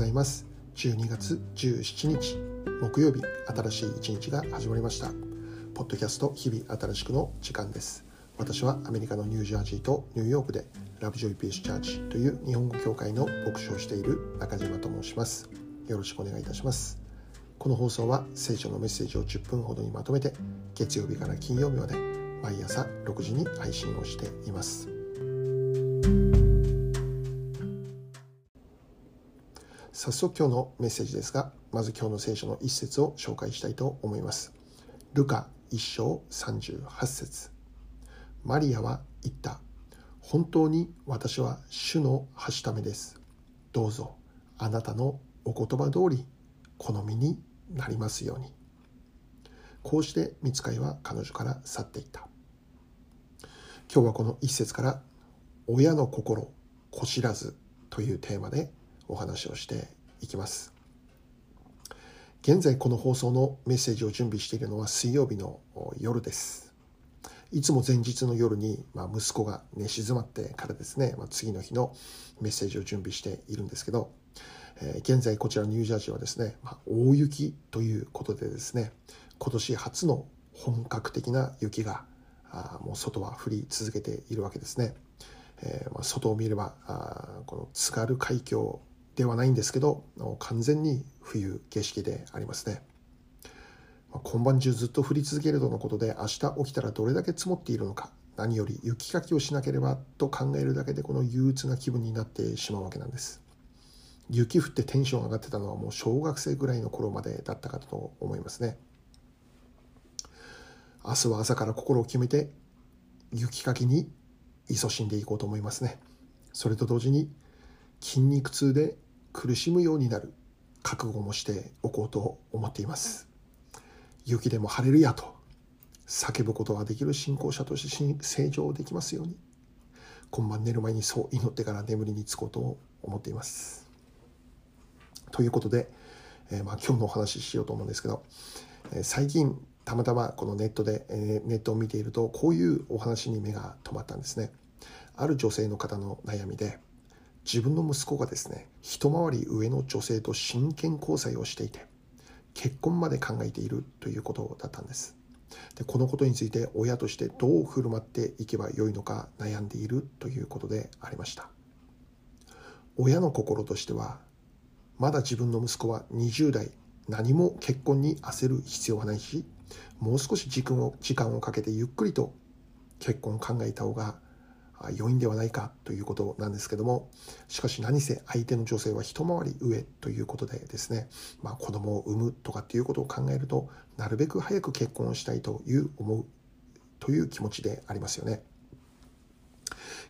ざいます。12月17日木曜日新しい一日が始まりました。ポッドキャスト日々新しくの時間です。私はアメリカのニュージャージーとニューヨークでラブジョイピースチャーチという日本語協会の牧師をしている中島と申します。よろしくお願いいたします。この放送は聖書のメッセージを10分ほどにまとめて月曜日から金曜日まで毎朝6時に配信をしています。早速今日のメッセージですがまず今日の聖書の一節を紹介したいと思います。ルカ1章38節。マリアは言った。本当に私は主のはしためです。どうぞあなたのお言葉通り好みになりますように。こうして見つかいは彼女から去っていった。今日はこの一節から親の心こ知らずというテーマでお話をしていきます。現在この放送のメッセージを準備しているのは水曜日の夜です。いつも前日の夜に、ま息子が寝静まってからですね、ま次の日のメッセージを準備しているんですけど、え現在こちらニュージャージーはですね、ま大雪ということでですね今年初の本格的な雪があもう外は降り続けているわけですね、え、ま外を見ればあこの津軽海峡ではないんですけど完全に冬景色でありますね。今晩中ずっと降り続けるとのことで明日起きたらどれだけ積もっているのか何より雪かきをしなければと考えるだけでこの憂鬱な気分になってしまうわけなんです。雪降ってテンション上がってたのはもう小学生ぐらいの頃までだったかと思いますね。明日は朝から心を決めて雪かきに勤しんでいこうと思いますね。それと同時に筋肉痛で苦しむようになる覚悟もしておこうと思っています。雪でも晴れるやと。叫ぶことができる信仰者として成長できますように。今晩寝る前にそう祈ってから眠りにつこうと思っています。ということで、えー、まあ、今日のお話ししようと思うんですけど、えー、最近たまたまこのネットで、えー、ネットを見ているとこういうお話に目が止まったんですね。ある女性の方の悩みで自分の息子がですね一回り上の女性と真剣交際をしていて結婚まで考えているということだったんです。でこのことについて親としてどう振る舞っていけばよいのか悩んでいるということでありました。親の心としてはまだ自分の息子は20代何も結婚に焦る必要はないしもう少し時間を時間をかけてゆっくりと結婚を考えた方が要因ではないかということなんですけどもしかし何せ相手の女性は一回り上ということでですね、まあ、子供を産むとかっていうことを考えるとなるべく早く結婚をしたいという思うという気持ちでありますよね。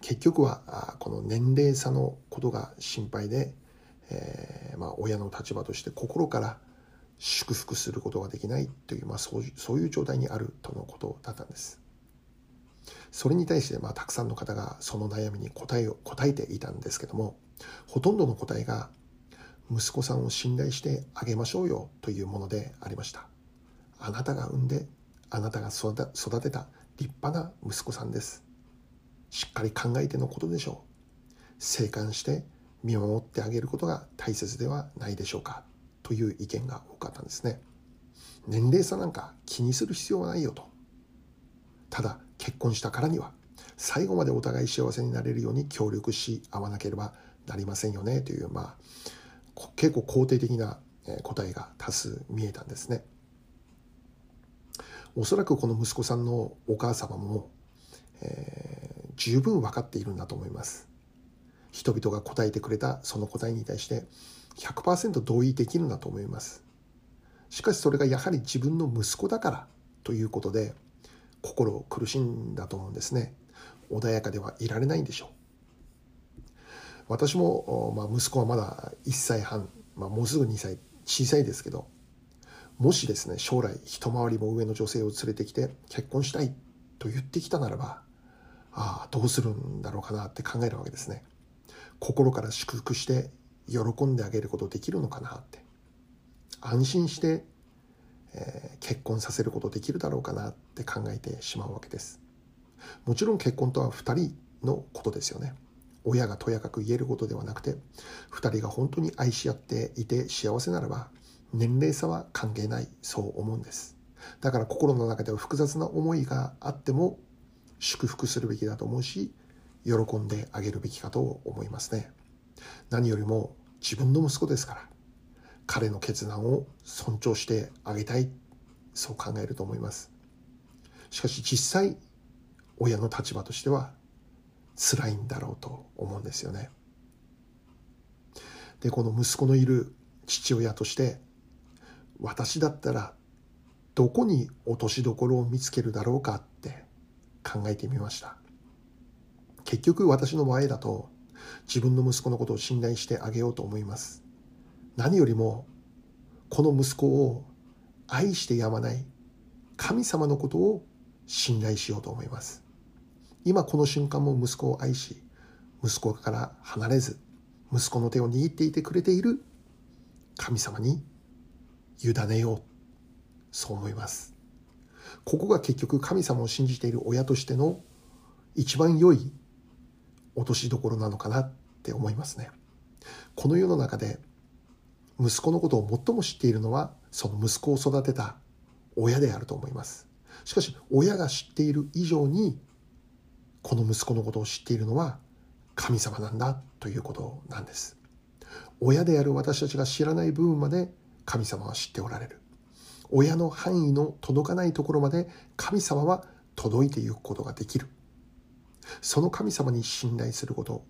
結局はこの年齢差のことが心配で、えー、まあ親の立場として心から祝福することができないという、まあ、そうそういう状態にあるとのことだったんです。それに対してまあたくさんの方がその悩みに答えを答えていたんですけどもほとんどの答えが息子さんを信頼してあげましょうよというものでありました。あなたが産んであなたが育てた立派な息子さんです。しっかり考えてのことでしょう。生還して見守ってあげることが大切ではないでしょうかという意見が多かったんですね。年齢差なんか気にする必要はないよと。ただ結婚したからには最後までお互い幸せになれるように協力し合わなければなりませんよねという、まあ、結構肯定的な答えが多数見えたんですね。おそらくこの息子さんのお母様も、えー、十分分かっているんだと思います。人々が答えてくれたその答えに対して100%同意できるんだと思います。しかしそれがやはり自分の息子だからということで心を苦しんだと思うんですね。穏やかではいられないんでしょう。私も、まあ、息子はまだ1歳半、まあ、もうすぐ2歳小さいですけどもしですね将来一回りも上の女性を連れてきて結婚したいと言ってきたならばああどうするんだろうかなって考えるわけですね。心から祝福して喜んであげることできるのかなって安心してえー、結婚させることできるだろうかなって考えてしまうわけです。もちろん結婚とは2人のことですよね。親がとやかく言えることではなくて2人が本当に愛し合っていて幸せならば年齢差は関係ないそう思うんです。だから心の中では複雑な思いがあっても祝福するべきだと思うし喜んであげるべきかと思いますね。何よりも自分の息子ですから。彼の決断を尊重してあげたいそう考えると思います。しかし実際親の立場としては辛いんだろうと思うんですよね。でこの息子のいる父親として私だったらどこに落としどころを見つけるだろうかって考えてみました。結局私の場合だと自分の息子のことを信頼してあげようと思います。何よりもこの息子を愛してやまない神様のことを信頼しようと思います。今この瞬間も息子を愛し息子から離れず息子の手を握っていてくれている神様に委ねよう。そう思います。ここが結局神様を信じている親としての一番良い落としどころなのかなって思いますね。この世の中で息子のことを最も知っているのはその息子を育てた親であると思います。しかし親が知っている以上にこの息子のことを知っているのは神様なんだということなんです。親である私たちが知らない部分まで神様は知っておられる。親の範囲の届かないところまで神様は届いていくことができる。その神様に信頼すること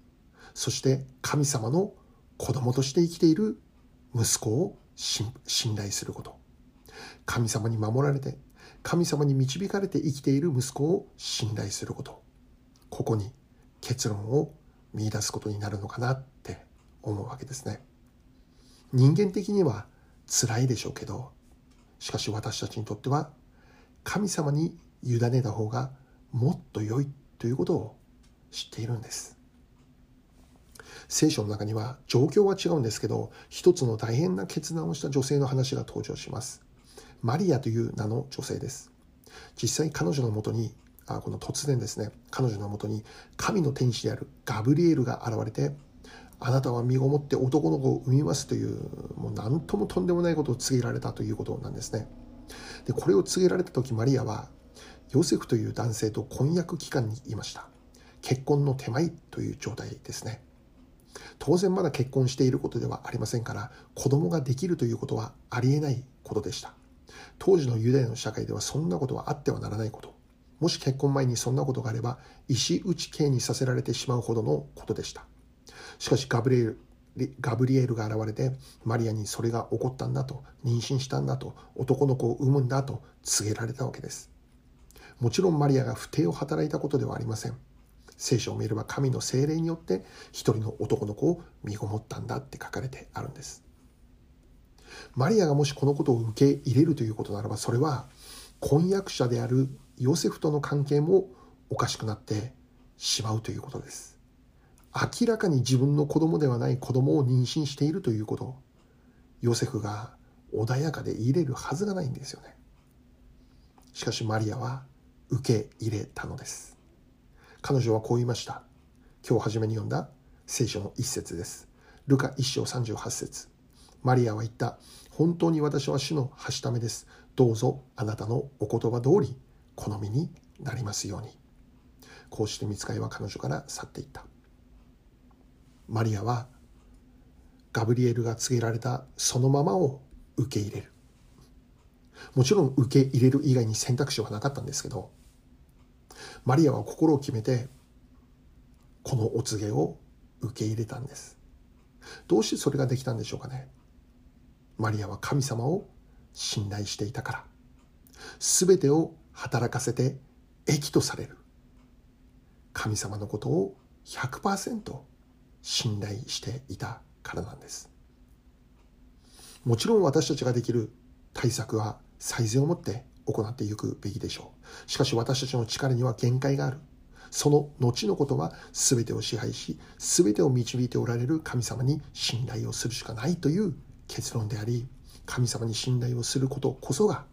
そして神様の子供として生きている息子を信頼すること。神様に守られて神様に導かれて生きている息子を信頼すること。ここに結論を見出すことになるのかなって思うわけですね。人間的には辛いでしょうけどしかし私たちにとっては神様に委ねた方がもっと良いということを知っているんです。聖書の中には状況は違うんですけど一つの大変な決断をした女性の話が登場します。マリアという名の女性です。実際彼女のもとにあこの突然ですね。彼女のもとに神の天使であるガブリエルが現れてあなたは身ごもって男の子を産みますというもう何ともとんでもないことを告げられたということなんですね。でこれを告げられた時マリアはヨセフという男性と婚約期間にいました。結婚の手前という状態ですね。当然まだ結婚していることではありませんから子供ができるということはありえないことでした。当時のユダヤの社会ではそんなことはあってはならないこと。もし結婚前にそんなことがあれば石打ち刑にさせられてしまうほどのことでした。しかしガブリエルガブリエルが現れてマリアにそれが起こったんだと妊娠したんだと男の子を産むんだと告げられたわけです。もちろんマリアが不貞を働いたことではありません。聖書を見れば神の精霊によって一人の男の子を身ごもったんだって書かれてあるんです。マリアがもしこのことを受け入れるということならばそれは婚約者であるヨセフとの関係もおかしくなってしまうということです。明らかに自分の子供ではない子供を妊娠しているということ。ヨセフが穏やかで入れるはずがないんですよね。しかしマリアは受け入れたのです。彼女はこう言いました。今日初めに読んだ聖書の一節です。ルカ一章38節。マリアは言った。本当に私は主のはしためです。どうぞあなたのお言葉通り好みになりますように。こうして見つかりは彼女から去っていった。マリアはガブリエルが告げられたそのままを受け入れる。もちろん受け入れる以外に選択肢はなかったんですけどマリアは心を決めてこのお告げを受け入れたんです。どうしてそれができたんでしょうかね。マリアは神様を信頼していたから。全てを働かせて益とされる。神様のことを100%信頼していたからなんです。もちろん私たちができる対策は最善をもって行っていくべきでしょう。しかし私たちの力には限界がある。その後のことは全てを支配し全てを導いておられる神様に信頼をするしかないという結論であり神様に信頼をすることこそが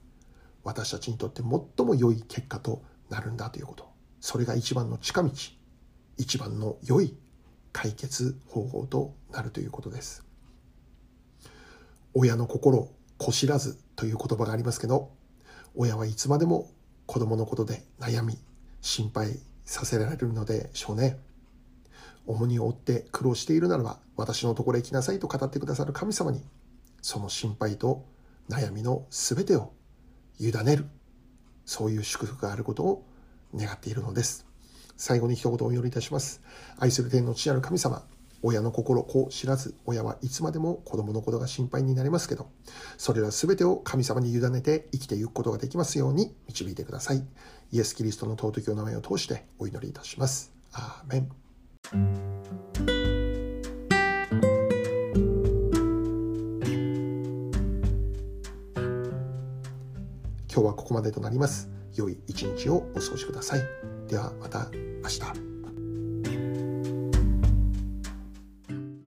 私たちにとって最も良い結果となるんだということ。それが一番の近道一番の良い解決方法となるということです。親の心子知らずという言葉がありますけど親はいつまでも子供のことで悩み心配させられるのでしょうね。重荷を負って苦労しているならば私のところへ来なさいと語ってくださる神様にその心配と悩みの全てを委ねるそういう祝福があることを願っているのです。最後に一言お祈りいたします。愛する天の父なる神様親の心子知らず親はいつまでも子供のことが心配になりますけどそれら全てを神様に委ねて生きていくことができますように導いてください。イエス・キリストの尊きお名前を通してお祈りいたします。アーメン。今日はここまでとなります。良い一日をお過ごしください。ではまた明日。